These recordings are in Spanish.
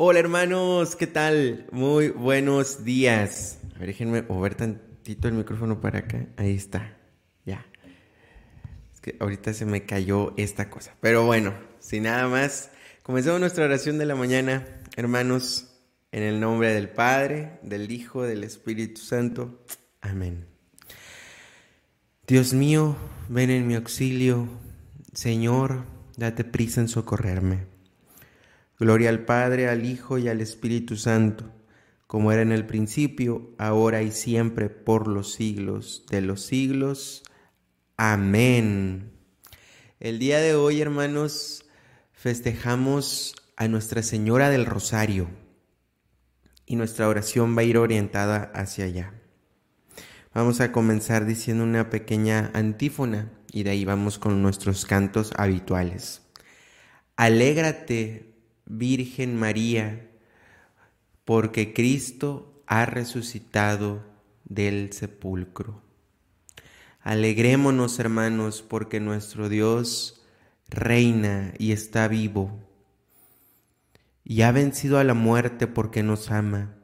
Hola hermanos, ¿qué tal? Muy buenos días. A ver, déjenme mover tantito el micrófono para acá. Ahí está. Ya. Es que ahorita se me cayó esta cosa. Pero bueno, sin nada más, comenzamos nuestra oración de la mañana, hermanos, en el nombre del Padre, del Hijo, del Espíritu Santo. Amén. Dios mío, ven en mi auxilio. Señor, date prisa en socorrerme. Gloria al Padre, al Hijo y al Espíritu Santo, como era en el principio, ahora y siempre, por los siglos de los siglos. Amén. El día de hoy, hermanos, festejamos a Nuestra Señora del Rosario y nuestra oración va a ir orientada hacia allá. Vamos a comenzar diciendo una pequeña antífona y de ahí vamos con nuestros cantos habituales. Alégrate, Virgen María, porque Cristo ha resucitado del sepulcro. Alegrémonos, hermanos, porque nuestro Dios reina y está vivo, y ha vencido a la muerte porque nos ama,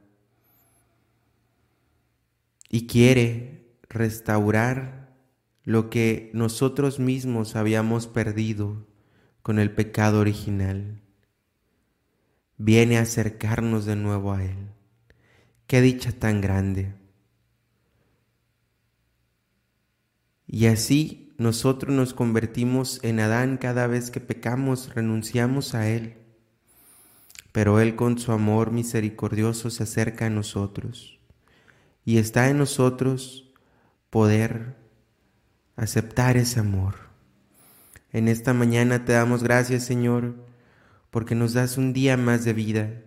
y quiere restaurar lo que nosotros mismos habíamos perdido con el pecado original viene a acercarnos de nuevo a Él. Qué dicha tan grande. Y así nosotros nos convertimos en Adán cada vez que pecamos, renunciamos a Él. Pero Él con su amor misericordioso se acerca a nosotros. Y está en nosotros poder aceptar ese amor. En esta mañana te damos gracias, Señor, porque nos das un día más de vida,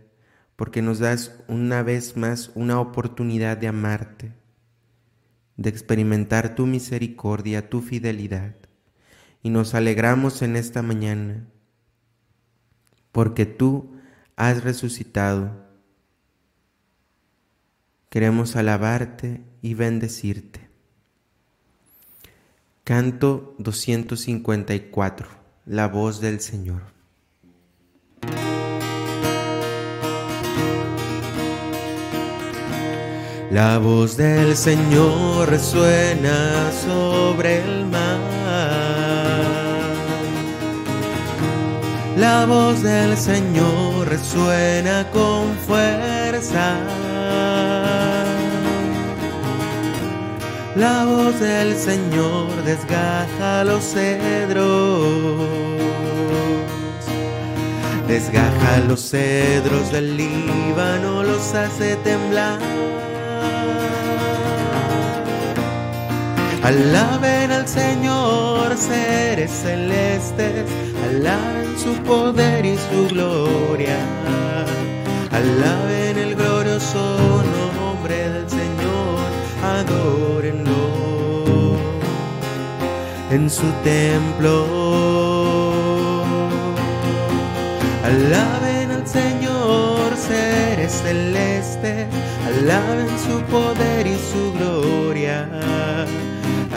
porque nos das una vez más una oportunidad de amarte, de experimentar tu misericordia, tu fidelidad. Y nos alegramos en esta mañana, porque tú has resucitado. Queremos alabarte y bendecirte. Canto 254. La voz del Señor. La voz del Señor resuena sobre el mar. La voz del Señor resuena con fuerza. La voz del Señor desgaja los cedros. Desgaja los cedros del Líbano, los hace temblar. Alaben al Señor seres celestes, alaben su poder y su gloria. Alaben el glorioso nombre del Señor, adórenlo en su templo. Alaben al Señor seres celestes, alaben su poder y su gloria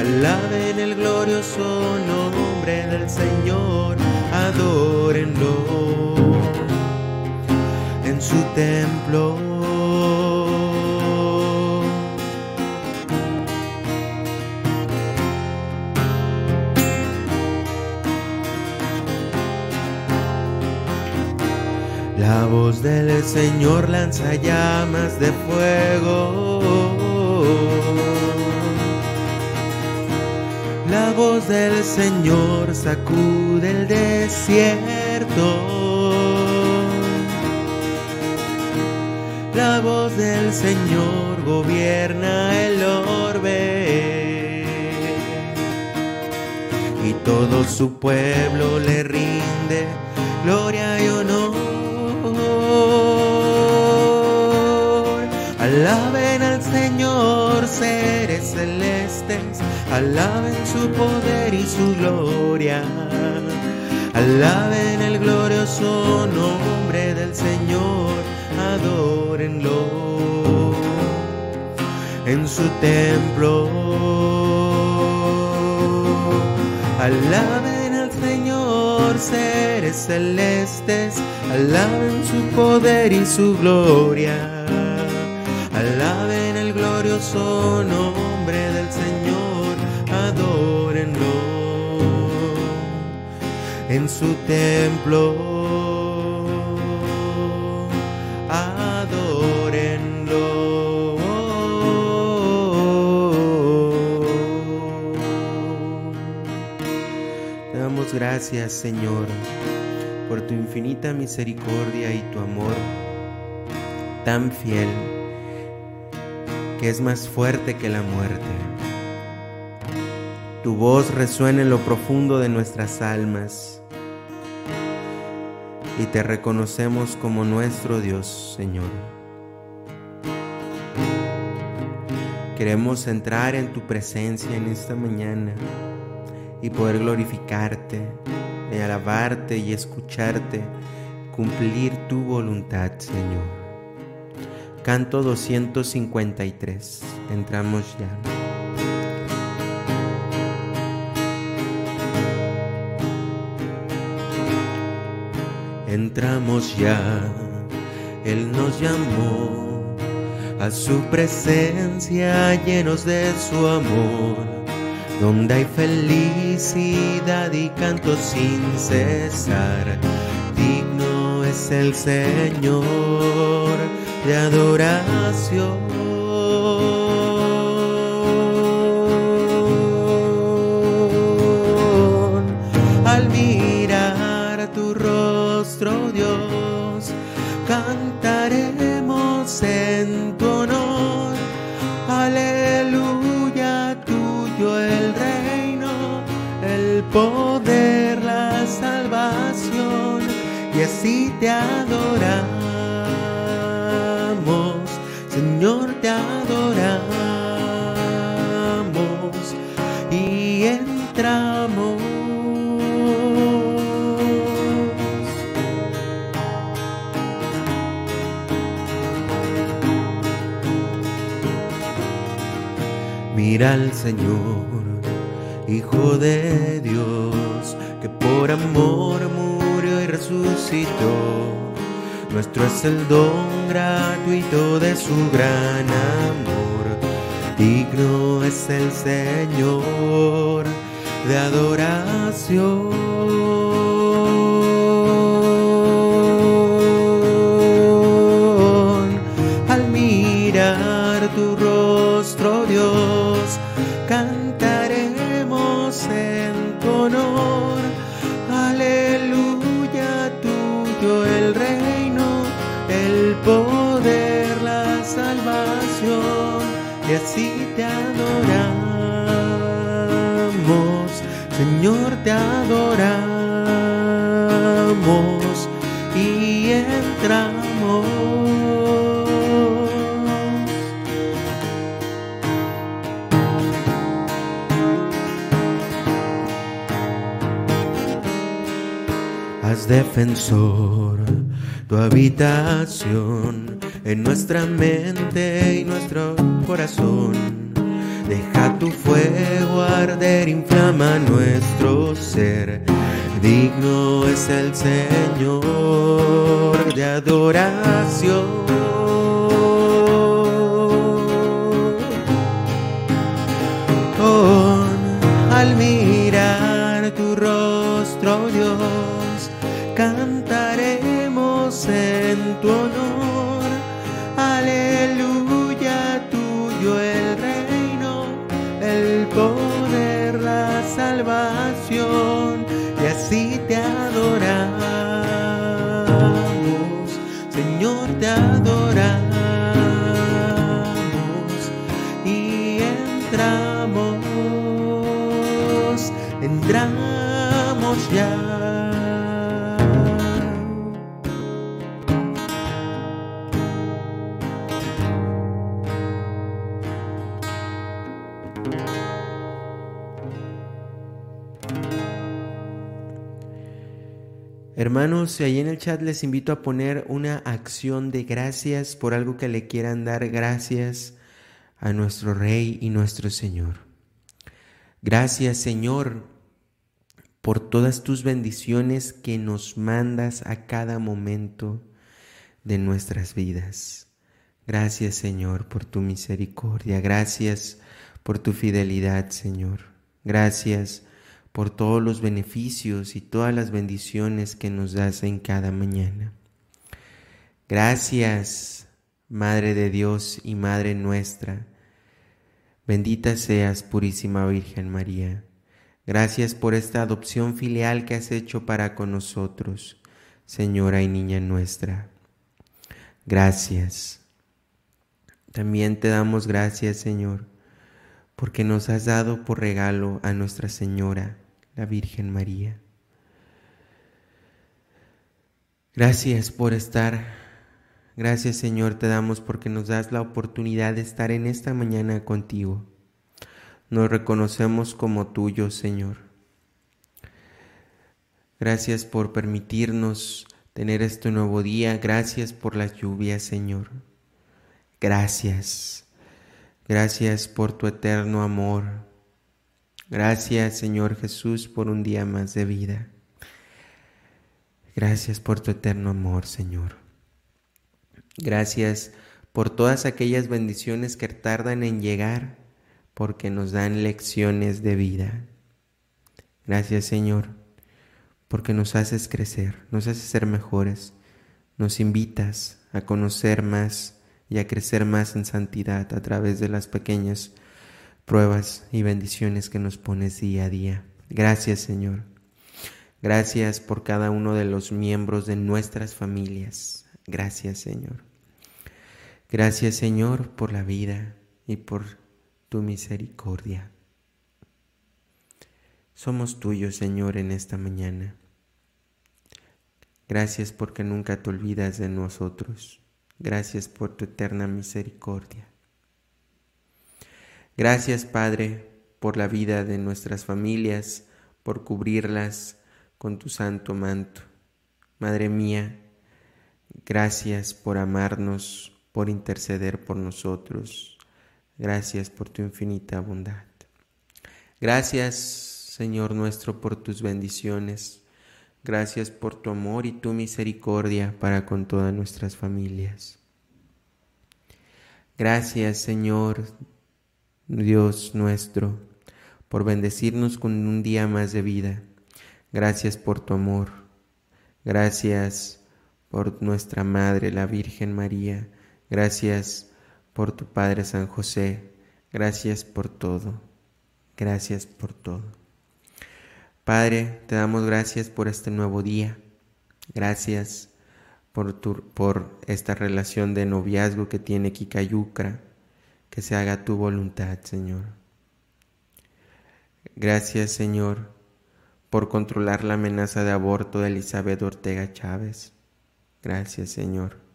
Alaben el glorioso nombre del Señor, adórenlo en su templo. La voz del Señor lanza llamas de fuego del Señor sacude el desierto. La voz del Señor gobierna el orbe. Y todo su pueblo le rinde gloria y honor. Alaben al Señor seres celestes alaben su poder y su gloria, alaben el glorioso nombre del Señor, adórenlo en su templo. Alaben al Señor seres celestes alaben su poder y su gloria. Alaben el glorioso nombre del en su templo. gracias, Señor, por tu infinita misericordia y tu amor tan fiel que es más fuerte que la muerte. Tu voz resuena en lo profundo de nuestras almas y te reconocemos como nuestro Dios, Señor. Queremos entrar en tu presencia en esta mañana y poder glorificarte, y alabarte y escucharte, cumplir tu voluntad, Señor. Canto 253. Entramos ya. Entramos ya, Él nos llamó a su presencia llenos de su amor donde hay felicidad y canto sin cesar. Digno es el Señor de adoración. Gratuito de su gran amor. Digno es el Señor de adoración. Y así te adoramos, Señor, te adoramos defensor tu habitación en nuestra mente y nuestro corazón. Deja tu fuego arder, inflama nuestro ser. Digno es el Señor de adoración. Ya. Hermanos, ahí en el chat les invito a poner una acción de gracias por algo que le quieran dar gracias a nuestro Rey y nuestro Señor. Gracias, Señor, por todas tus bendiciones que nos mandas a cada momento de nuestras vidas. Gracias Señor por tu misericordia, gracias por tu fidelidad Señor, gracias por todos los beneficios y todas las bendiciones que nos das en cada mañana. Gracias Madre de Dios y Madre nuestra, bendita seas Purísima Virgen María. Gracias por esta adopción filial que has hecho para con nosotros, Señora y Niña nuestra. Gracias. También te damos gracias, Señor, porque nos has dado por regalo a Nuestra Señora, la Virgen María. Gracias por estar. Gracias, Señor, te damos porque nos das la oportunidad de estar en esta mañana contigo nos reconocemos como tuyos, Señor. Gracias por permitirnos tener este nuevo día. Gracias por las lluvias, Señor. Gracias. Gracias por tu eterno amor. Gracias, Señor Jesús, por un día más de vida. Gracias por tu eterno amor, Señor. Gracias por todas aquellas bendiciones que tardan en llegar porque nos dan lecciones de vida. Gracias Señor, porque nos haces crecer, nos haces ser mejores, nos invitas a conocer más y a crecer más en santidad a través de las pequeñas pruebas y bendiciones que nos pones día a día. Gracias Señor. Gracias por cada uno de los miembros de nuestras familias. Gracias Señor. Gracias Señor por la vida y por tu misericordia. Somos tuyos, Señor, en esta mañana. Gracias porque nunca te olvidas de nosotros. Gracias por tu eterna misericordia. Gracias, Padre, por la vida de nuestras familias, por cubrirlas con tu santo manto. Madre mía, gracias por amarnos, por interceder por nosotros. Gracias por tu infinita bondad. Gracias, Señor nuestro, por tus bendiciones. Gracias por tu amor y tu misericordia para con todas nuestras familias. Gracias, Señor, Dios nuestro, por bendecirnos con un día más de vida. Gracias por tu amor. Gracias por nuestra Madre, la Virgen María. Gracias por tu Padre San José. Gracias por todo. Gracias por todo. Padre, te damos gracias por este nuevo día. Gracias por, tu, por esta relación de noviazgo que tiene Kikayucra. Que se haga tu voluntad, Señor. Gracias, Señor, por controlar la amenaza de aborto de Elizabeth Ortega Chávez. Gracias, Señor.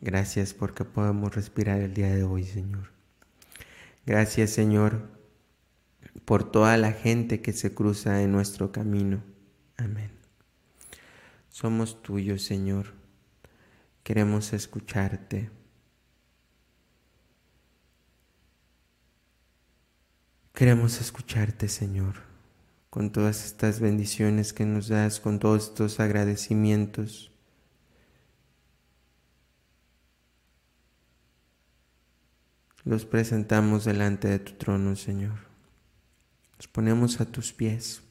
Gracias porque podemos respirar el día de hoy, Señor. Gracias, Señor, por toda la gente que se cruza en nuestro camino. Amén. Somos tuyos, Señor. Queremos escucharte. Queremos escucharte, Señor, con todas estas bendiciones que nos das, con todos estos agradecimientos. Los presentamos delante de tu trono, Señor. Nos ponemos a tus pies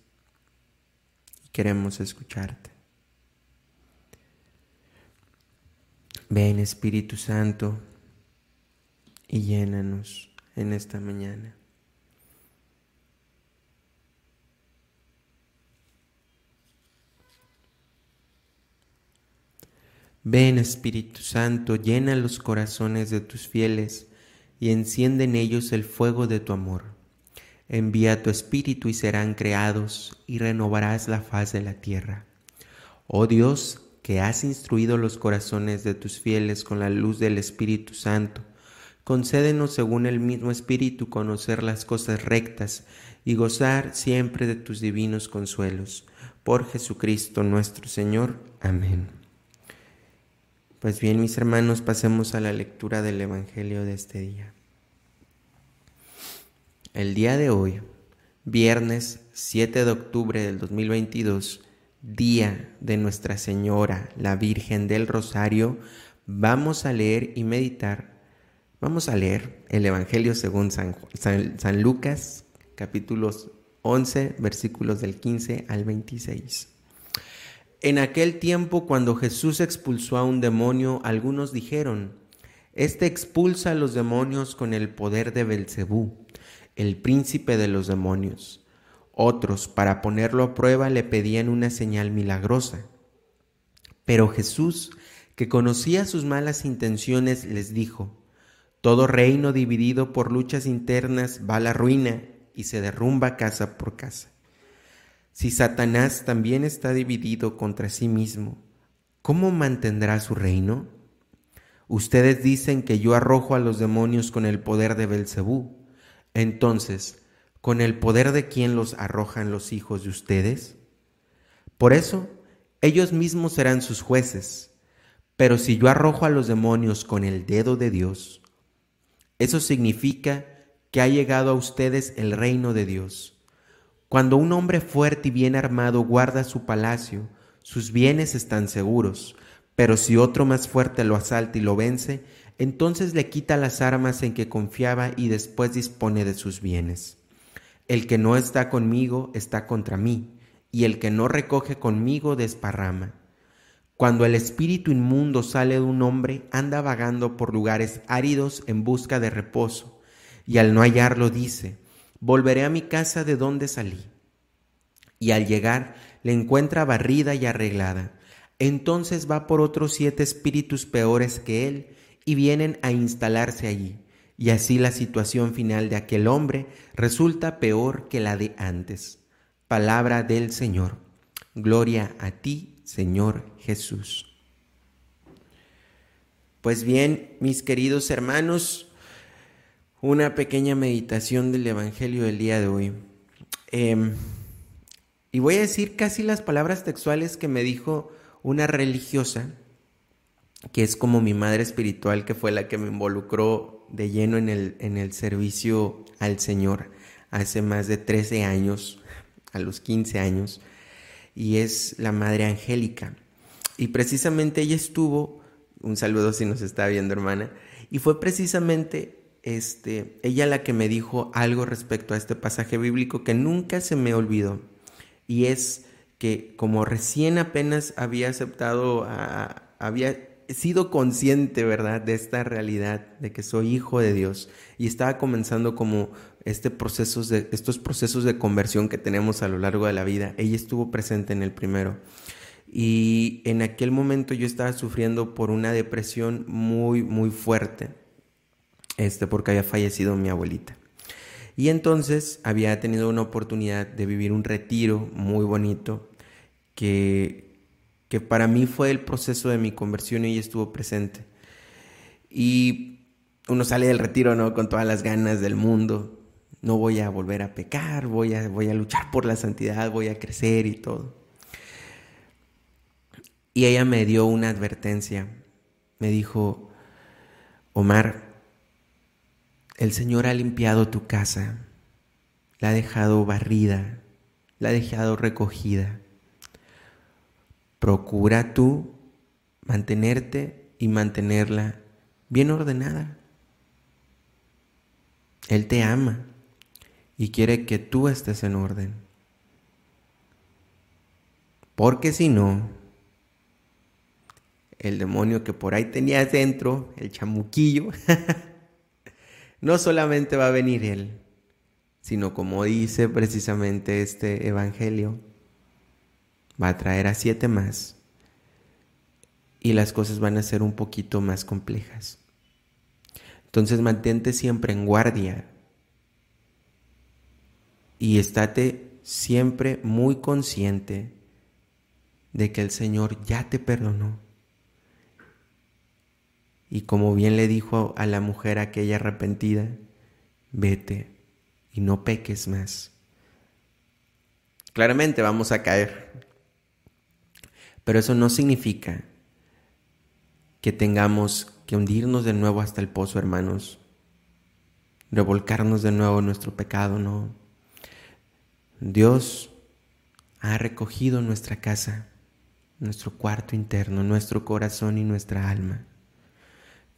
y queremos escucharte. Ven Espíritu Santo y llénanos en esta mañana. Ven Espíritu Santo, llena los corazones de tus fieles y enciende en ellos el fuego de tu amor. Envía tu espíritu y serán creados y renovarás la faz de la tierra. Oh Dios, que has instruido los corazones de tus fieles con la luz del Espíritu Santo, concédenos según el mismo Espíritu conocer las cosas rectas y gozar siempre de tus divinos consuelos. Por Jesucristo nuestro Señor. Amén. Pues bien, mis hermanos, pasemos a la lectura del Evangelio de este día. El día de hoy viernes 7 de octubre del 2022, día de Nuestra Señora, la Virgen del Rosario, vamos a leer y meditar, vamos a leer el Evangelio según San, San, Lucas, capítulos 11, versículos del 15 al 26. En aquel tiempo, cuando Jesús expulsó a un demonio, algunos dijeron, Este expulsa a los demonios con el poder de Belcebú, el príncipe de los demonios. Otros, para ponerlo a prueba, le pedían una señal milagrosa. Pero Jesús, que conocía sus malas intenciones, les dijo, Todo reino dividido por luchas internas va a la ruina y se derrumba casa por casa. Si Satanás también está dividido contra sí mismo, ¿cómo mantendrá su reino? Ustedes dicen que yo arrojo a los demonios con el poder de Belcebú. Entonces, ¿con el poder de quién los arrojan los hijos de ustedes? Por eso, ellos mismos serán sus jueces. Pero si yo arrojo a los demonios con el dedo de Dios, eso significa que ha llegado a ustedes el reino de Dios. Cuando un hombre fuerte y bien armado guarda su palacio, sus bienes están seguros, pero si otro más fuerte lo asalta y lo vence, entonces le quita las armas en que confiaba y después dispone de sus bienes. El que no está conmigo está contra mí, y el que no recoge conmigo desparrama. Cuando el espíritu inmundo sale de un hombre, anda vagando por lugares áridos en busca de reposo, y al no hallarlo dice, volveré a mi casa de donde salí. Y al llegar le encuentra barrida y arreglada. Entonces va por otros siete espíritus peores que él y vienen a instalarse allí. Y así la situación final de aquel hombre resulta peor que la de antes. Palabra del Señor. Gloria a ti, Señor Jesús. Pues bien, mis queridos hermanos, una pequeña meditación del Evangelio del día de hoy. Em, y voy a decir casi las palabras textuales que me dijo una religiosa, que es como mi madre espiritual, que fue la que me involucró de lleno en el, en el servicio al Señor hace más de 13 años, a los 15 años, y es la Madre Angélica. Y precisamente ella estuvo, un saludo si nos está viendo hermana, y fue precisamente este, ella la que me dijo algo respecto a este pasaje bíblico que nunca se me olvidó. Y es que como recién apenas había aceptado, había sido consciente, ¿verdad?, de esta realidad, de que soy hijo de Dios. Y estaba comenzando como este procesos de, estos procesos de conversión que tenemos a lo largo de la vida. Ella estuvo presente en el primero. Y en aquel momento yo estaba sufriendo por una depresión muy, muy fuerte este, porque había fallecido mi abuelita. Y entonces había tenido una oportunidad de vivir un retiro muy bonito que, que para mí fue el proceso de mi conversión y ella estuvo presente. Y uno sale del retiro ¿no? con todas las ganas del mundo. No voy a volver a pecar, voy a, voy a luchar por la santidad, voy a crecer y todo. Y ella me dio una advertencia. Me dijo, Omar, el Señor ha limpiado tu casa, la ha dejado barrida, la ha dejado recogida. Procura tú mantenerte y mantenerla bien ordenada. Él te ama y quiere que tú estés en orden. Porque si no, el demonio que por ahí tenías dentro, el chamuquillo, no solamente va a venir Él, sino como dice precisamente este Evangelio, va a traer a siete más y las cosas van a ser un poquito más complejas. Entonces mantente siempre en guardia y estate siempre muy consciente de que el Señor ya te perdonó y como bien le dijo a la mujer aquella arrepentida, vete y no peques más. Claramente vamos a caer, pero eso no significa que tengamos que hundirnos de nuevo hasta el pozo, hermanos, revolcarnos de nuevo en nuestro pecado, no. Dios ha recogido nuestra casa, nuestro cuarto interno, nuestro corazón y nuestra alma.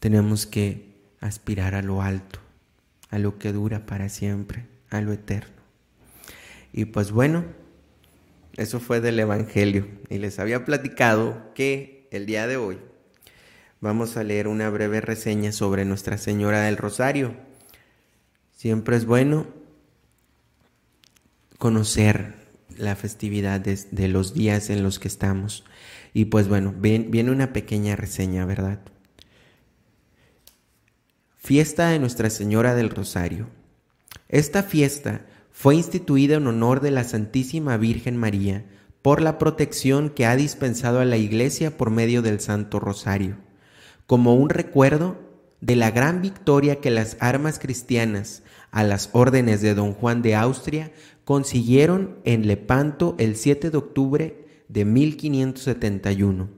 Tenemos que aspirar a lo alto, a lo que dura para siempre, a lo eterno. Y pues bueno, eso fue del Evangelio. Y les había platicado que el día de hoy vamos a leer una breve reseña sobre Nuestra Señora del Rosario. Siempre es bueno conocer la festividad de, los días en los que estamos. Y pues bueno, viene una pequeña reseña, ¿verdad? Fiesta de Nuestra Señora del Rosario. Esta fiesta fue instituida en honor de la Santísima Virgen María por la protección que ha dispensado a la Iglesia por medio del Santo Rosario, como un recuerdo de la gran victoria que las armas cristianas a las órdenes de don Juan de Austria consiguieron en Lepanto el 7 de octubre de 1571.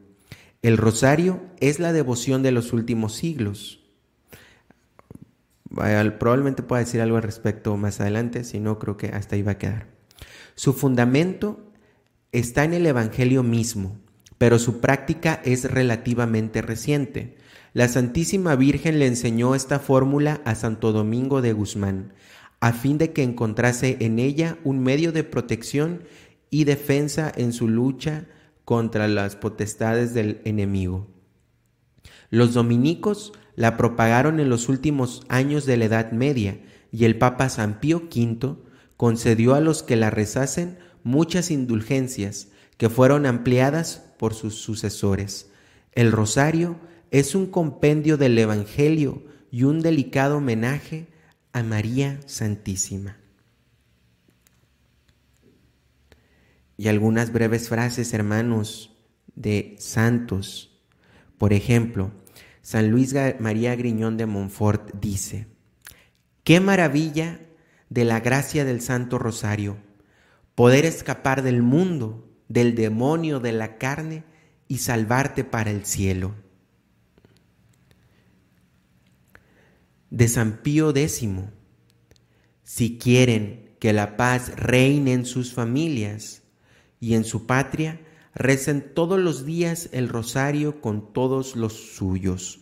El rosario es la devoción de los últimos siglos. Probablemente pueda decir algo al respecto más adelante, si no creo que hasta ahí va a quedar. Su fundamento está en el Evangelio mismo, pero su práctica es relativamente reciente. La Santísima Virgen le enseñó esta fórmula a Santo Domingo de Guzmán, a fin de que encontrase en ella un medio de protección y defensa en su lucha contra las potestades del enemigo. Los dominicos la propagaron en los últimos años de la Edad Media y el Papa San Pío V concedió a los que la rezasen muchas indulgencias que fueron ampliadas por sus sucesores. El rosario es un compendio del Evangelio y un delicado homenaje a María Santísima. Y algunas breves frases, hermanos, de santos. Por ejemplo, San Luis María Griñón de Montfort dice, qué maravilla de la gracia del Santo Rosario, poder escapar del mundo, del demonio, de la carne y salvarte para el cielo. de San Pío X. Si quieren que la paz reine en sus familias y en su patria, recen todos los días el rosario con todos los suyos.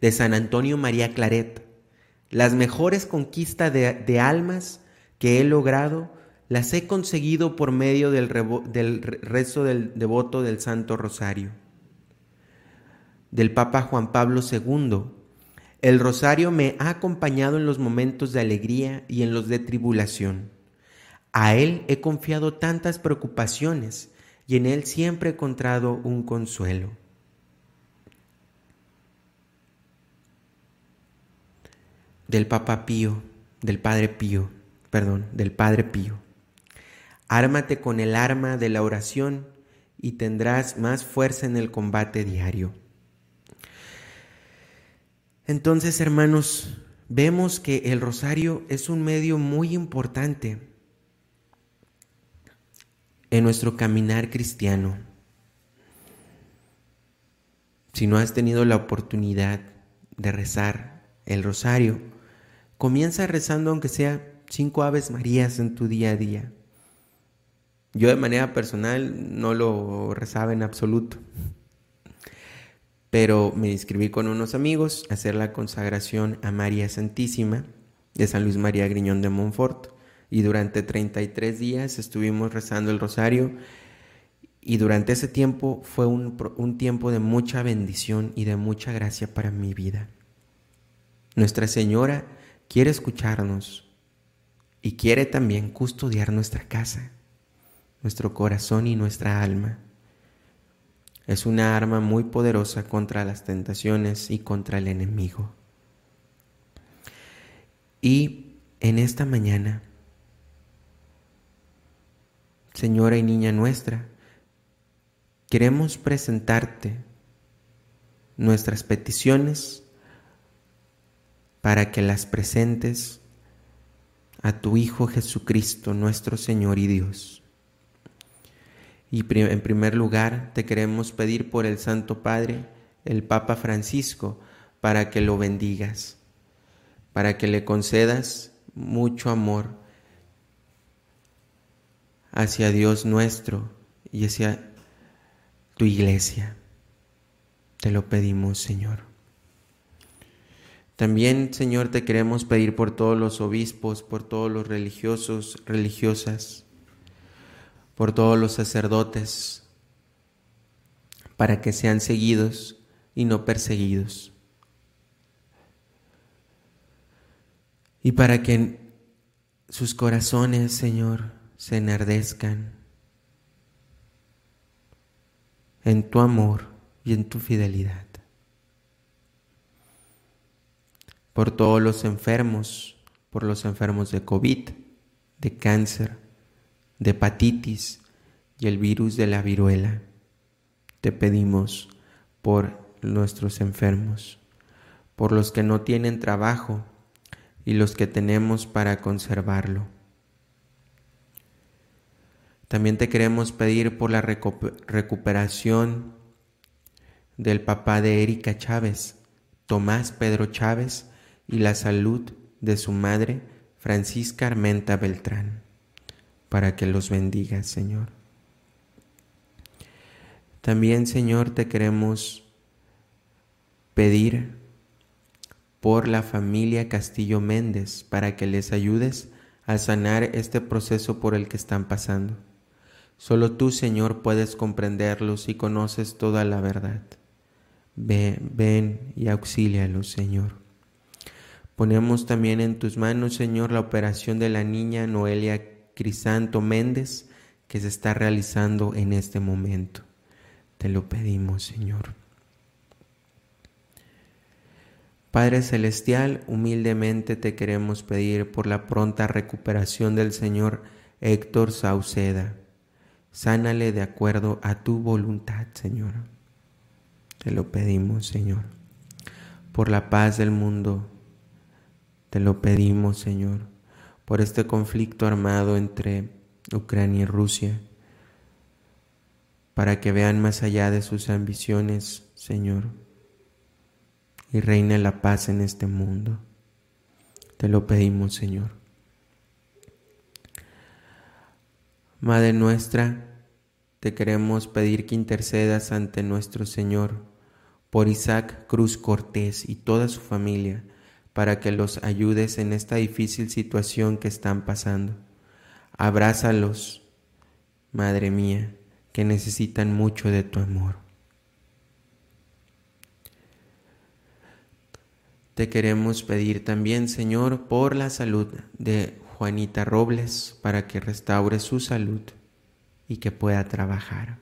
De San Antonio María Claret, las mejores conquistas de, almas que he logrado las he conseguido por medio del, del rezo del devoto del Santo Rosario. Del Papa Juan Pablo II, el rosario me ha acompañado en los momentos de alegría y en los de tribulación. A Él he confiado tantas preocupaciones y en Él siempre he encontrado un consuelo. Del Papa Pío, del Padre Pío, perdón, del Padre Pío. Ármate con el arma de la oración y tendrás más fuerza en el combate diario. Entonces, hermanos, vemos que el rosario es un medio muy importante en nuestro caminar cristiano. Si no has tenido la oportunidad de rezar el rosario, comienza rezando aunque sea cinco aves marías en tu día a día. Yo de manera personal no lo rezaba en absoluto pero me inscribí con unos amigos a hacer la consagración a María Santísima de San Luis María Griñón de Montfort y durante 33 días estuvimos rezando el rosario y durante ese tiempo fue un, un tiempo de mucha bendición y de mucha gracia para mi vida. Nuestra Señora quiere escucharnos y quiere también custodiar nuestra casa, nuestro corazón y nuestra alma. Es una arma muy poderosa contra las tentaciones y contra el enemigo. Y en esta mañana, Señora y Niña nuestra, queremos presentarte nuestras peticiones para que las presentes a tu Hijo Jesucristo, nuestro Señor y Dios. Y en primer lugar te queremos pedir por el Santo Padre, el Papa Francisco, para que lo bendigas, para que le concedas mucho amor hacia Dios nuestro y hacia tu iglesia. Te lo pedimos, Señor. También, Señor, te queremos pedir por todos los obispos, por todos los religiosos, religiosas, por todos los sacerdotes, para que sean seguidos y no perseguidos. Y para que sus corazones, Señor, se enardezcan en tu amor y en tu fidelidad. Por todos los enfermos, por los enfermos de COVID, de cáncer, de hepatitis y el virus de la viruela, te pedimos por nuestros enfermos, por los que no tienen trabajo y los que tenemos para conservarlo. También te queremos pedir por la recuperación del papá de Erika Chávez, Tomás Pedro Chávez, y la salud de su madre, Francisca Armenta Beltrán, para que los bendiga, Señor. También, Señor, te queremos pedir por la familia Castillo Méndez para que les ayudes a sanar este proceso por el que están pasando. Solo tú, Señor, puedes comprenderlos y conoces toda la verdad. Ven, ven y auxílialos, Señor. Ponemos también en tus manos, Señor, la operación de la niña Noelia Crisanto Méndez que se está realizando en este momento. Te lo pedimos, Señor. Padre Celestial, humildemente te queremos pedir por la pronta recuperación del Señor Héctor Sauceda. Sánale de acuerdo a tu voluntad, Señor. Te lo pedimos, Señor. Por la paz del mundo, te lo pedimos, Señor. Por este conflicto armado entre Ucrania y Rusia, para que vean más allá de sus ambiciones, Señor y reine la paz en este mundo. Te lo pedimos, Señor. Madre nuestra, te queremos pedir que intercedas ante nuestro Señor por Isaac Cruz Cortés y toda su familia, para que los ayudes en esta difícil situación que están pasando. Abrázalos, Madre mía, que necesitan mucho de tu amor. Te queremos pedir también, Señor, por la salud de Juanita Robles, para que restaure su salud y que pueda trabajar.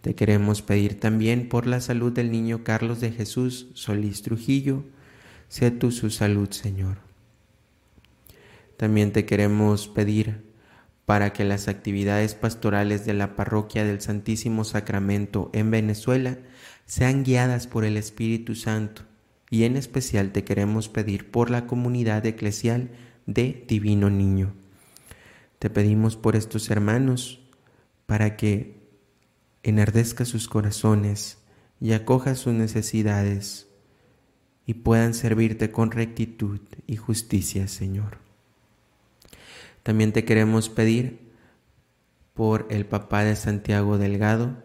Te queremos pedir también por la salud del niño Carlos de Jesús Solís Trujillo, sé tú su salud, Señor. También te queremos pedir para que las actividades pastorales de la parroquia del Santísimo Sacramento en Venezuela sean guiadas por el Espíritu Santo y en especial te queremos pedir por la comunidad eclesial de Divino Niño. Te pedimos por estos hermanos para que enardezca sus corazones y acoja sus necesidades y puedan servirte con rectitud y justicia, Señor. También te queremos pedir por el papá de Santiago Delgado,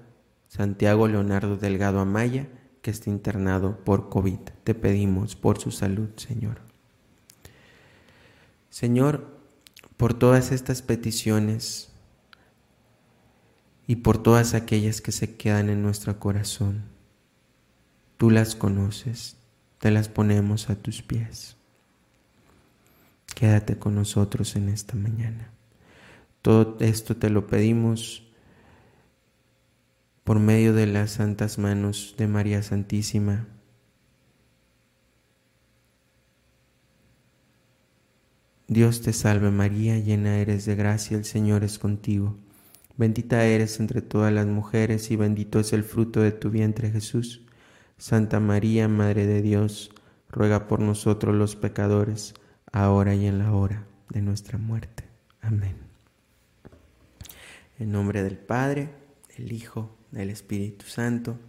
Santiago Leonardo Delgado Amaya, que está internado por COVID. Te pedimos por su salud, Señor. Señor, por todas estas peticiones y por todas aquellas que se quedan en nuestro corazón, tú las conoces, te las ponemos a tus pies. Quédate con nosotros en esta mañana. Todo esto te lo pedimos por medio de las santas manos de María Santísima. Dios te salve María, llena eres de gracia, el Señor es contigo. Bendita eres entre todas las mujeres y bendito es el fruto de tu vientre Jesús. Santa María, Madre de Dios, ruega por nosotros los pecadores, ahora y en la hora de nuestra muerte. Amén. En nombre del Padre, del Hijo, del Espíritu Santo.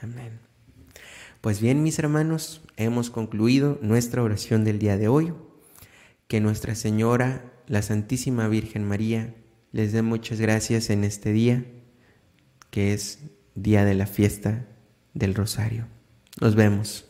Amén. Pues bien, mis hermanos, hemos concluido nuestra oración del día de hoy. Que Nuestra Señora la Santísima Virgen María les dé muchas gracias en este día, que es día de la fiesta del Rosario. Nos vemos.